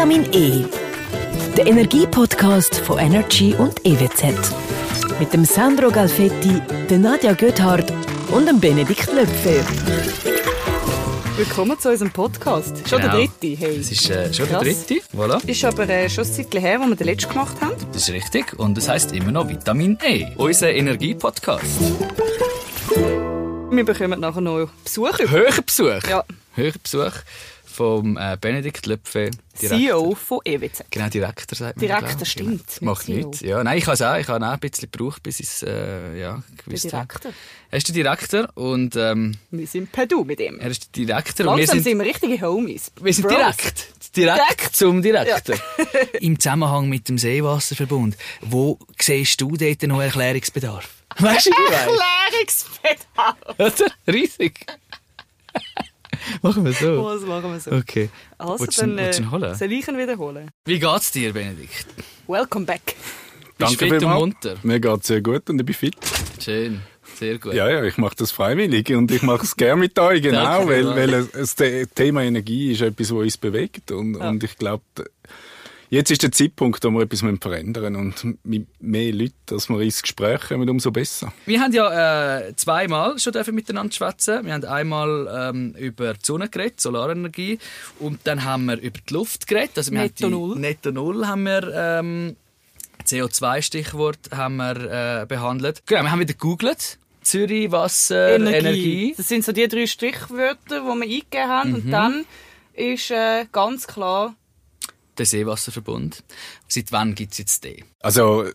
Vitamin E. Der Energie-Podcast von Energy und EWZ. Mit dem Sandro Galfetti, der Nadja Göthardt und dem Benedikt Löpfer. Willkommen zu unserem Podcast. Schon Genau. der dritte. Hey. Es ist äh, schon Krass. der dritte. Voilà. Ist aber äh, schon ein Zeitchen her, wo wir den letzten gemacht haben. Das ist richtig. Und es heisst immer noch Vitamin E. Unser Energie-Podcast. Wir bekommen nachher noch Besuch über. Höher Besuch. Ja. Höher Besuch vom äh, Benedikt Löpfe. CEO von EWZ. Genau, Direktor sagt man. Direktor, ich. stimmt, nicht Macht CEO. nichts. Ja, nein, ich habe es auch. Ich habe auch ein bisschen gebraucht, bis ich es äh, ja, gewusst habe. Direktor. Er ist der Direktor und ähm, Wir sind per Du mit ihm. er ist der Direktor. und wir Langsam sind, sind wir richtige Homies. wir sind Bros. direkt. Direkt, Direkt. zum Direktor. Im Zusammenhang mit dem Seewasserverbund. Wo siehst du dort noch Erklärungsbedarf? Weißt du? Erklärungsbedarf. Oder? Riesig. Machen wir so. Was machen wir so? Okay. Also, Willst du dann willst du ihn äh, holen? soll ich ihn wiederholen? Wie geht's dir, Benedikt? Welcome back. Bist Danke du fit und munter? Mir geht sehr gut und ich bin fit. Schön. Sehr gut. Ja, ja, ich mache das freiwillig und ich mache es gerne mit euch, genau, Danke weil, weil es- das The- Thema Energie ist etwas, was uns bewegt und, und ich glaube, jetzt ist der Zeitpunkt, wo wir etwas verändern müssen und mit mehr Leuten, dass wir ins Gespräch kommen, umso besser. Wir haben ja äh, zweimal schon dürfen miteinander schwätzen. Wir haben einmal ähm, über die Sonne geredet, Solarenergie, und dann haben wir über die Luft geredet. Also wir Netto haben die, Null. Netto Null haben wir ähm, CO2-Stichwort haben wir äh, behandelt. Genau, wir haben wieder gegoogelt. Zürich, Wasser, Energie. Das sind so die drei Strichwörter, die wir eingegeben haben. Mhm. Und dann ist äh, ganz klar, Der Seewasserverbund. Seit wann gibt es jetzt den? Also,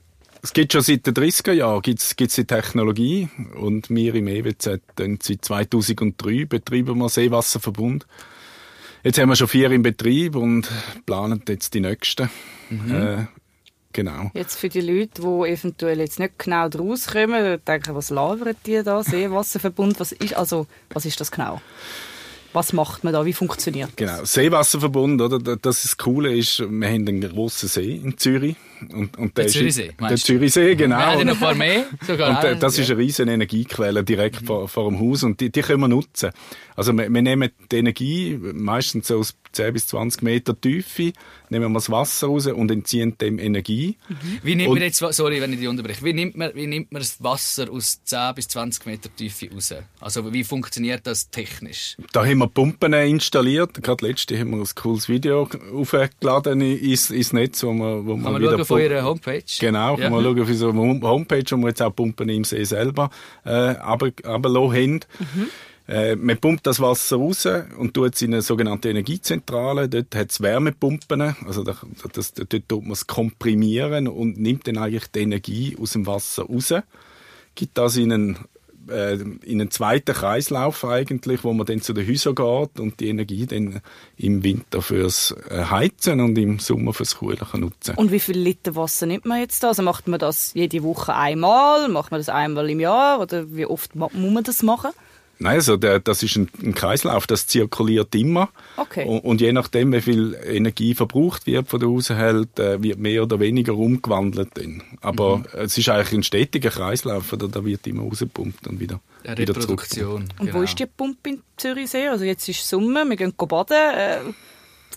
es gibt schon seit den 30er Jahren gibt's, gibt's die Technologie und wir im EWZ dann seit 2003 betreiben wir Seewasserverbund. Jetzt haben wir schon vier im Betrieb und planen jetzt die nächsten. Äh, genau. jetzt für die Leute, die eventuell jetzt nicht genau draus kommen, denken, was labern die da, Seewasserverbund, was ist, also, was ist das genau? Was macht man da, wie funktioniert das? Genau, Seewasserverbund, oder? Da- Das ist das Coole ist, wir haben einen grossen See in Zürich. Und, und Der ist- Zürichsee, Der? Zürichsee, genau. Ja noch ein paar mehr. Sogar Und äh, das ist eine riesige Energiequelle direkt vor, vor dem Haus und die, die können wir nutzen. Also wir, wir nehmen die Energie meistens so aus 10 bis 20 Meter Tiefe, nehmen wir das Wasser raus und entziehen dem Energie. Wie nimmt Und- man jetzt, sorry, wenn ich dich unterbreche, wie nimmt man, wie nimmt man das Wasser aus 10 bis 20 Meter Tiefe raus? Also wie funktioniert das technisch? Da haben wir Pumpen installiert. Gerade letzte haben wir ein cooles Video aufgeladen ins, ins Netz, wo wir, wo Kann man wieder schauen von Ihrer Homepage? Genau, Ja. man schauen auf unserer Hom- Homepage, wo wir jetzt auch Pumpen im See selber äh, haben. Äh, man pumpt das Wasser raus und tut es in eine sogenannte Energiezentrale. Dort hat es Wärmepumpen, also da, das, dort tut man es komprimieren und nimmt dann eigentlich die Energie aus dem Wasser raus, gibt das in einen, äh, in einen zweiten Kreislauf eigentlich, wo man dann zu den Häusern geht und die Energie dann im Winter fürs äh, Heizen und im Sommer fürs Kühlen kann nutzen Und wie viel Liter Wasser nimmt man jetzt da? Also macht man das jede Woche einmal? Macht man das einmal im Jahr? Oder wie oft muss man das machen? Nein, also der, das ist ein, ein Kreislauf, das zirkuliert immer. Okay. Und, und je nachdem, wie viel Energie verbraucht wird von der Haushalt, äh, wird mehr oder weniger umgewandelt. Dann. Aber Mhm. es ist eigentlich ein stetiger Kreislauf, oder? da wird immer rausgepumpt und wieder, Eine wieder. Reproduktion. Und genau. wo ist die Pumpe in Zürichsee? Also jetzt ist Sommer, wir gehen baden.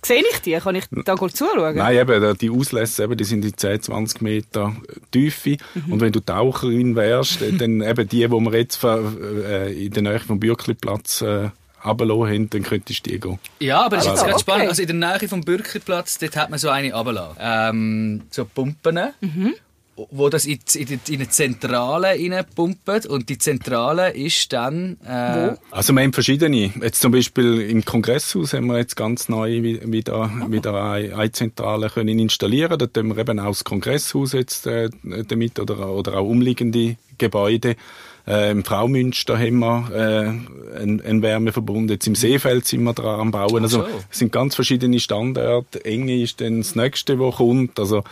Sehe ich die? Kann ich da gut zuschauen? Nein, eben, die Auslässe, eben, die sind in 10, 20 Meter Tiefe. Mhm. Und wenn du Taucherin wärst, äh, dann eben die, die wir jetzt äh, in der Nähe vom Bürkliplatz äh, runtergelassen haben, dann könntest du die gehen. Ja, aber das ist jetzt Ah, gerade okay. spannend. Also in der Nähe vom Bürgerplatz, dort hat man so eine runtergelassen. Ähm, so Pumpen, Mhm. Wo das in, in, in eine Zentrale reinpumpt. Und die Zentrale ist dann... Äh, Also wir haben verschiedene. Jetzt zum Beispiel im Kongresshaus haben wir jetzt ganz neu wi- wieder, wieder eine, eine Zentrale können installieren. Dort haben wir eben auch das Kongresshaus jetzt äh, damit oder, oder auch umliegende Gebäude. Äh, Im Fraumünster haben wir äh, einen, einen Wärmeverbund. Jetzt im Seefeld sind wir dran am Bauen. Also so. es sind ganz verschiedene Standorte. Enge ist dann das nächste, was kommt. Also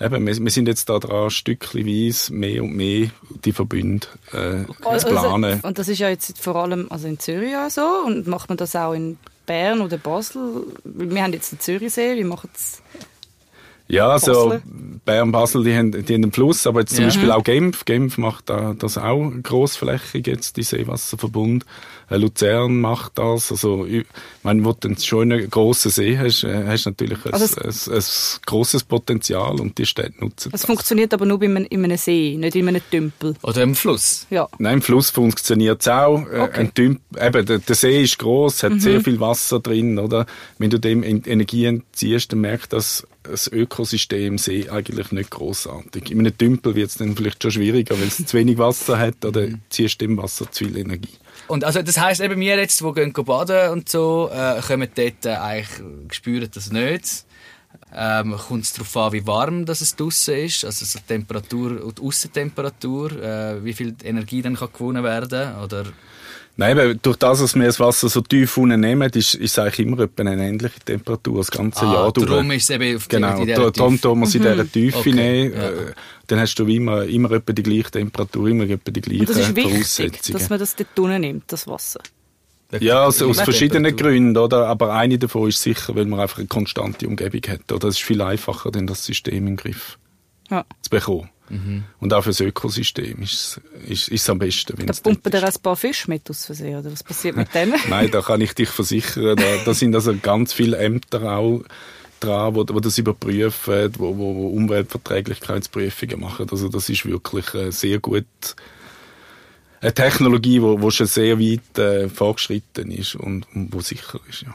eben, wir, wir sind jetzt da dran, stückchenweise mehr und mehr die Verbünde äh, zu planen. und das ist ja jetzt vor allem also in Zürich auch so. Und macht man das auch in Bern oder Basel? Wir haben jetzt den Zürichsee, wie macht es? Ja, also Basel. Bern, Basel, die haben, die haben einen Fluss, aber jetzt zum Ja. Beispiel auch Genf. Genf macht da, das auch grossflächig jetzt, die Seewasserverbund. Äh, Luzern macht das. Also, ich meine, wo du einen schönen grossen See hast, äh, hast du natürlich ein, Also ein, ein, grosses Potenzial und die Städte nutzen Es das. funktioniert aber nur einem, in einem See, nicht in einem Tümpel. Oder im Fluss. Ja. Nein, im Fluss funktioniert es auch. Äh, Okay. Ein Tümp, eben, der, der See ist gross, hat sehr viel Wasser drin, oder? Wenn du dem en- Energie entziehst, dann merkt das, das Ökosystem See eigentlich nicht großartig. In einem Tümpel wird es dann vielleicht schon schwieriger, weil es zu wenig Wasser hat, oder ziehst dem Wasser zu viel Energie. Und also das heisst eben, wir jetzt, die gehen baden und so, äh, kommen dort äh, eigentlich, spüren das nicht. Ähm, Kommt es darauf an, wie warm dass es draussen ist, also so die Temperatur und die Aussentemperatur, äh, wie viel Energie dann kann gewonnen werden oder Nein, eben, durch das, dass wir das Wasser so tief unten nehmen, ist, ist es eigentlich immer etwa eine ähnliche Temperatur das ganze Ah, Jahr durch. darum ist es eben auf die- Genau, in dieser da- darum Tiefe. tun wir es in dieser Tiefe Okay, nehmen. ja. Äh, Dann hast du immer, immer etwa die gleiche Temperatur, immer etwa die gleichen Und das ist wichtig, dass man das dort unten nimmt, das Wasser. Ja, also aus Die verschiedenen. Gründen, oder? Aber eine davon ist sicher, weil man einfach eine konstante Umgebung hat. Oder? Das ist viel einfacher, denn das System im Griff Ja. zu bekommen. Mhm. Und auch für das Ökosystem ist es ist, ist es am besten, wenn Da pumpen dir ein paar Fische mit aus Versehen, oder was passiert mit denen? Nein, da kann ich dich versichern. Da, da sind also ganz viele Ämter auch dran, wo, wo das überprüfen, wo, wo, wo Umweltverträglichkeitsprüfungen machen. Also das ist wirklich äh, sehr gut eine Technologie, wo, wo schon sehr weit äh, fortgeschritten ist und, und wo sicher ist. Ja.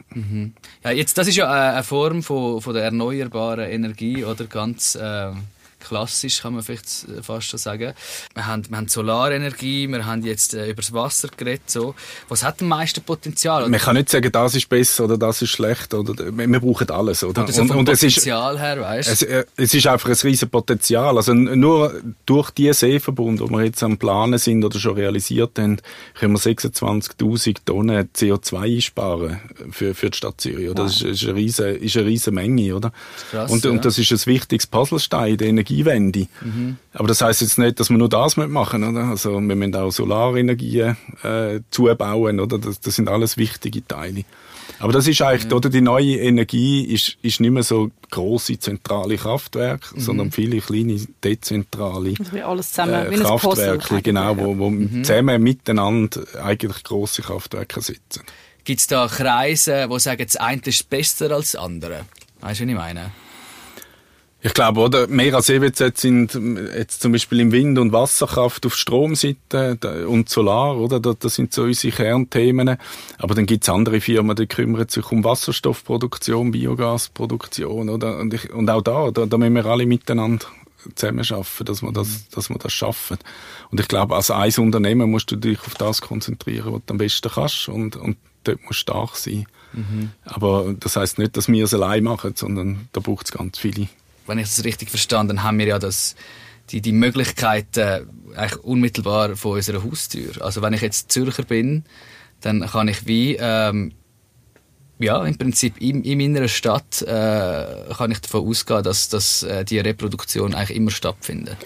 Ja, jetzt, das ist ja äh, eine Form von, von der erneuerbaren Energie, oder ganz äh, klassisch, kann man vielleicht fast schon sagen. Wir haben, wir haben Solarenergie, wir haben jetzt äh, über das Wasser geredet. So. Was hat am meisten Potenzial? Man kann nicht sagen, das ist besser oder das ist schlecht. Oder, wir, brauchen alles. Oder? Oder so vom Potenzial her, weißt Es, äh, es ist einfach ein riesen Potenzial. Also nur durch die Seeverbund, die wir jetzt am Planen sind oder schon realisiert haben, können wir 26.000 Tonnen CO2 einsparen für, für die Stadt Zürich. Oder? Das ist, ist, eine riesen, ist eine riesen Menge. Oder? krass, und, ja. und das ist ein wichtiges Puzzlestein der Energiewende. Aber das heißt jetzt nicht, dass wir nur das machen oder? Also wir müssen auch Solarenergien äh, zubauen. Oder? Das, das sind alles wichtige Teile. Aber das ist eigentlich, oder die neue Energie ist, ist nicht mehr so große zentrale Kraftwerke, Mhm. sondern viele kleine dezentrale Also alles zusammen, äh. Kraftwerke, genau, ja. wo, wo Mhm. zusammen miteinander eigentlich große Kraftwerke sitzen. Gibt es da Kreise, die sagen, das eine ist besser als das andere? Weißt du, was ich meine? Ich glaube, oder, mehr als EWZ sind ähm, jetzt zum Beispiel im Wind- und Wasserkraft auf Stromseite und Solar, oder? Das, sind so unsere Kernthemen. Aber dann gibt's andere Firmen, die kümmern sich um Wasserstoffproduktion, Biogasproduktion, oder? Und, ich, und auch da, da, da müssen wir alle miteinander zusammenarbeiten, dass wir das, dass wir das schaffen. Und ich glaube, als ein Unternehmen musst du dich auf das konzentrieren, was du am besten kannst und, und dort musst du stark sein. Aber das heißt nicht, dass wir es allein machen, sondern da braucht es ganz viele Wenn ich das richtig verstanden habe, haben wir ja das, die, die Möglichkeiten eigentlich unmittelbar vor unserer Haustür. Also wenn ich jetzt Zürcher bin, dann kann ich wie ähm, ja, im Prinzip in, in meiner Stadt äh, kann ich davon ausgehen, dass, dass äh, die Reproduktion eigentlich immer stattfindet.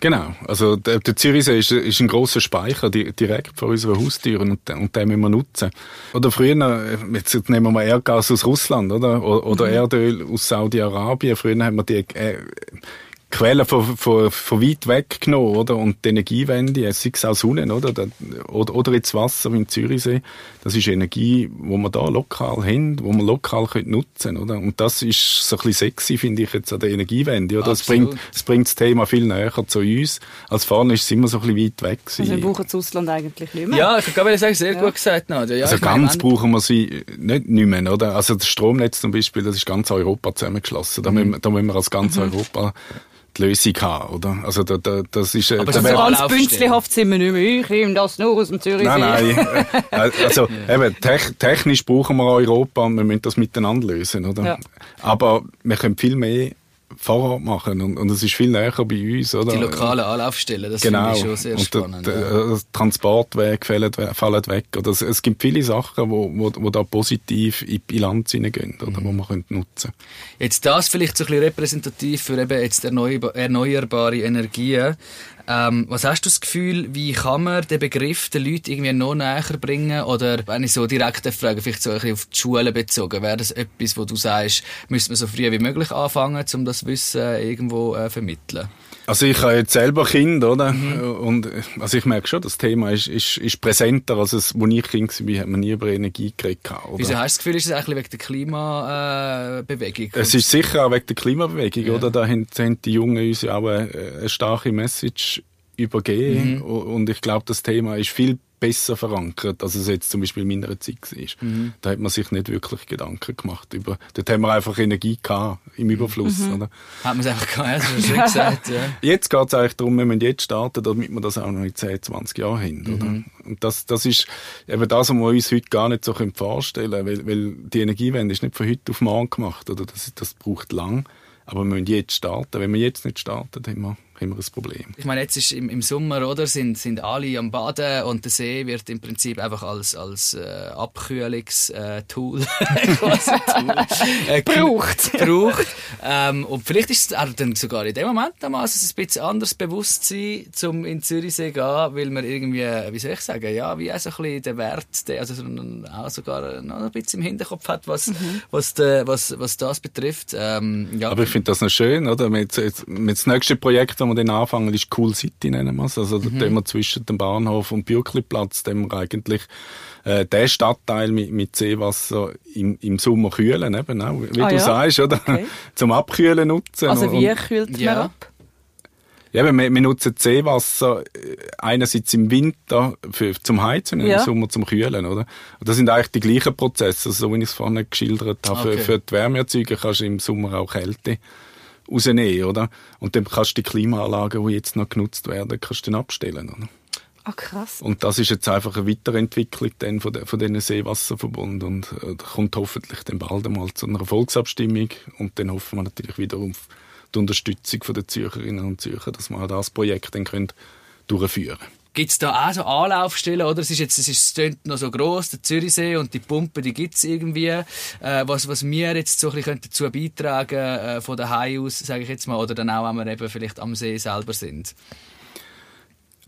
Genau, also der, der Zürichsee ist, ist ein großer Speicher di direkt vor unserer Haustür und, den- und den müssen wir nutzen. Oder früher, äh, jetzt nehmen wir mal Erdgas aus Russland, oder? Oder Erdöl aus Saudi-Arabien. Früher haben wir die äh, Quellen von, von, von weit weg genommen, oder? Und die Energiewende, sei es auch Sonne, oder? Oder, oder jetzt Wasser wie im Zürichsee. Das ist Energie, wo wir da lokal haben, wo wir lokal können nutzen oder? Und das ist so ein bisschen sexy, finde ich, jetzt an der Energiewende, oder? Es bringt, es bringt das Thema viel näher zu uns. Als vorne ist es immer so ein bisschen weit weg Also wir gewesen. brauchen das Ausland eigentlich nicht mehr. Ja, ich kann sagen, sehr gut gesagt, Nadja. Ja, Also meine, ganz wenn- brauchen wir sie nicht, nicht mehr, oder? Also das Stromnetz zum Beispiel, das ist ganz Europa zusammengeschlossen. Da, müssen, wir- da müssen wir als ganz Europa die Lösung haben, oder? Also da, da, das ist... äh, Aber da so ganz bünzlihaft sind wir nicht mehr. Ich nehme das nur aus dem Zürichsee. Nein, nein. Äh, Also, eben, tech, technisch brauchen wir Europa und wir müssen das miteinander lösen, oder? Ja. Aber wir können viel mehr Ort machen und, und es ist viel näher bei uns, oder? die lokalen Anlaufstellen, das Genau. finde ich schon sehr und spannend. der, ja. der, der Transportweg fallen, fallen weg. Oder es, es gibt viele Sachen, wo, wo, wo da positiv in die Bilanz hineingehen, oder, Mhm. wo man könnte nutzen Jetzt das vielleicht so ein bisschen repräsentativ für eben jetzt erneuerba- erneuerbare Energien. Ähm, was hast du das Gefühl, wie kann man den Begriff den Leuten irgendwie noch näher bringen? Oder wenn ich so direkt frage, vielleicht so ein bisschen auf die Schule bezogen, wäre das etwas, wo du sagst, müsste man so früh wie möglich anfangen, um das Wissen irgendwo äh, vermitteln? Also ich habe jetzt selber Kind, oder? Mhm. Und also ich merke schon, das Thema ist, ist, ist präsenter, als es, als ich Kind war, hat man nie über Energie geredet. Oder? Wieso hast du das Gefühl, ist es eigentlich wegen der Klimabewegung? es ist sicher auch wegen der Klimabewegung, ja. oder? Da haben, haben, die Jungen uns ja auch eine, eine starke Message übergeben. Mhm. Und ich glaube, das Thema ist viel besser verankert, als es jetzt zum Beispiel in meiner Zeit war. Mhm. Da hat man sich nicht wirklich Gedanken gemacht. Über, dort haben wir einfach Energie gehabt, im Überfluss. Mhm. Oder? Hat man es einfach gehabt, hast du schon gesagt. Ja. Jetzt geht es eigentlich darum, wir müssen jetzt starten, damit wir das auch noch in 10, 20 Jahren haben. Mhm. Oder? Und das, das ist eben das, was wir uns heute gar nicht so vorstellen können, weil, weil die Energiewende ist nicht von heute auf morgen gemacht. Oder? Das, das braucht lang. Aber wir müssen jetzt starten. Wenn wir jetzt nicht starten, haben wir wir ein Problem. Ich meine, jetzt ist im, im Sommer, oder, sind, sind alle am Baden und der See wird im Prinzip einfach als, als äh, Abkühlungstool äh, braucht. braucht. Ähm, und vielleicht ist es dann sogar in dem Moment einmal ein bisschen anderes Bewusstsein, um in Zürichsee zu gehen, weil man irgendwie, wie soll ich sagen, ja, wie auch so ein bisschen den Wert, den, also auch sogar noch ein bisschen im Hinterkopf hat, was, mhm. was, de, was, was das betrifft. Ähm, ja. Aber ich finde das noch schön, oder? Mit, mit das nächste Projekt, wir dann anfangen, ist Cool City, nennen wir es. Also, mhm. da wir zwischen dem Bahnhof und Bürkliplatz, dem wir eigentlich äh, den Stadtteil mit, mit Seewasser im, im Sommer kühlen, eben auch, wie ah, du ja? sagst, oder? Okay. Zum Abkühlen nutzen. Also wie kühlt man ja. ab? Ja, wir, wir nutzen Seewasser äh, einerseits im Winter für, zum Heizen und ja. im Sommer zum Kühlen, oder? Und das sind eigentlich die gleichen Prozesse, also so wie ich es vorhin geschildert habe. Okay. Für, für die Wärmeerzeuger kannst du im Sommer auch Kälte rausnehmen, oder? Und dann kannst du die Klimaanlagen, die jetzt noch genutzt werden, kannst du dann abstellen, oder? Ah, krass. Und das ist jetzt einfach eine Weiterentwicklung dann von, de, von diesen Seewasserverbund und äh, kommt hoffentlich dann bald einmal zu einer Volksabstimmung und dann hoffen wir natürlich wieder auf die Unterstützung der Zürcherinnen und Zürcher, dass wir das Projekt dann können durchführen können. Gibt es da auch so Anlaufstellen, oder? Es ist jetzt, es ist, es noch so gross, der Zürichsee und die Pumpe, die gibt es irgendwie. Äh, was, was wir jetzt so ein bisschen dazu beitragen äh, von daheim aus, sage ich jetzt mal, oder dann auch, wenn wir eben vielleicht am See selber sind?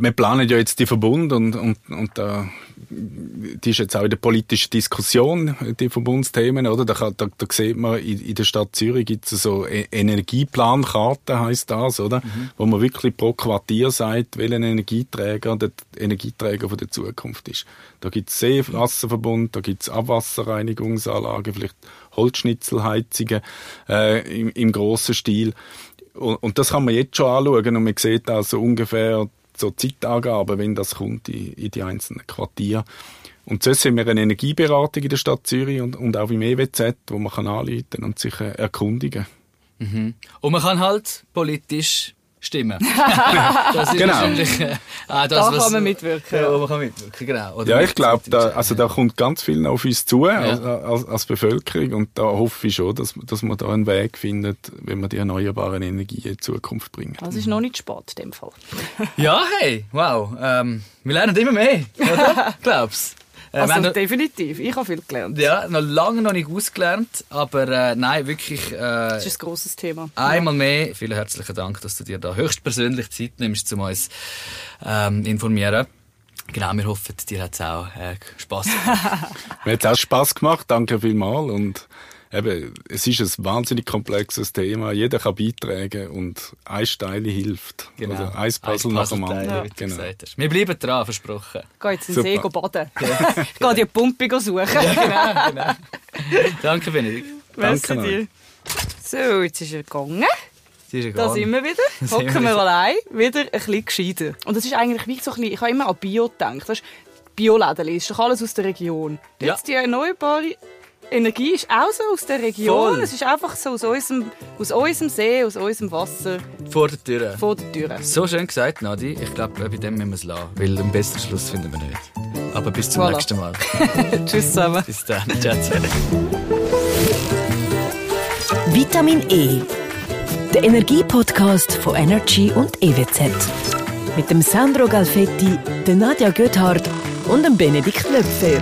Wir planen ja jetzt die Verbund und, und, und da, die ist jetzt auch in der politischen Diskussion, die Verbundsthemen, oder? Da, da, da sieht man, in, in der Stadt Zürich gibt es so e Energieplankarten, heißt das, oder? Mhm. Wo man wirklich pro Quartier sagt, welcher Energieträger der Energieträger von der Zukunft ist. Da gibt es Seewasserverbund, da gibt es Abwasserreinigungsanlagen, vielleicht Holzschnitzelheizungen äh, im, im grossen Stil. Und, und das kann man jetzt schon anschauen und man sieht also ungefähr so Zeitangaben, wenn das kommt in, in die einzelnen Quartiere. Und sonst haben wir eine Energieberatung in der Stadt Zürich und, und auch im EWZ, wo man kann anrufen und sich äh, erkundigen mhm. Und man kann halt politisch stimmen. das ist genau. wahrscheinlich äh, das, da was, kann man mitwirken. Ja, man kann mitwirken, genau. Oder ja, ich glaube, da, also da kommt ganz viel auf uns zu ja. als, als, als, Bevölkerung und da hoffe ich schon, dass, dass man da einen Weg findet, wenn man die erneuerbaren Energien in Zukunft bringt. Das ist noch nicht spät in dem Fall. ja, hey, wow. Ähm, wir lernen immer mehr, oder? Glaubst äh, also noch, definitiv, ich habe viel gelernt. Ja, noch lange noch nicht ausgelernt, aber äh, nein, wirklich... Äh, das ist ein grosses Thema. Einmal ja. mehr, vielen herzlichen Dank, dass du dir da höchstpersönlich Zeit nimmst, um uns ähm, informieren. Genau, wir hoffen, dir hat es auch äh, Spass gemacht. Mir hat es auch Spass gemacht, danke vielmals und eben, es ist ein wahnsinnig komplexes Thema. Jeder kann beitragen und ein Steile hilft. Genau. Oder ein Puzzle nach dem anderen. Ja. Genau. Wir bleiben dran, versprochen. Ich gehe jetzt in den See baden. ich gehe die Pumpe suchen. ja, genau, genau. Danke, Benedikt. Merci dir. So, jetzt ist er gegangen. Da sind wir wieder. Hocken wir allein. Wieder ein bisschen gescheiter. Und das ist eigentlich wie so ein bisschen, ich habe immer an Bio gedacht. Weißt, Bioläden ist doch alles aus der Region. Jetzt ja. die erneuerbare Energie ist auch so aus der Region. Voll. Es ist einfach so aus unserem, aus unserem See, aus unserem Wasser. Vor der Tür. Vor der Tür. So schön gesagt, Nadi. Ich glaube, bei dem müssen wir es lassen, weil einen besseren Schluss finden wir nicht. Aber bis zum voilà. nächsten Mal. Tschüss zusammen. Bis dann. Ciao zusammen. Vitamin E. Der Energiepodcast von Energy und EWZ. Mit dem Sandro Galfetti, der Nadja Göthardt und dem Benedikt Löpfer.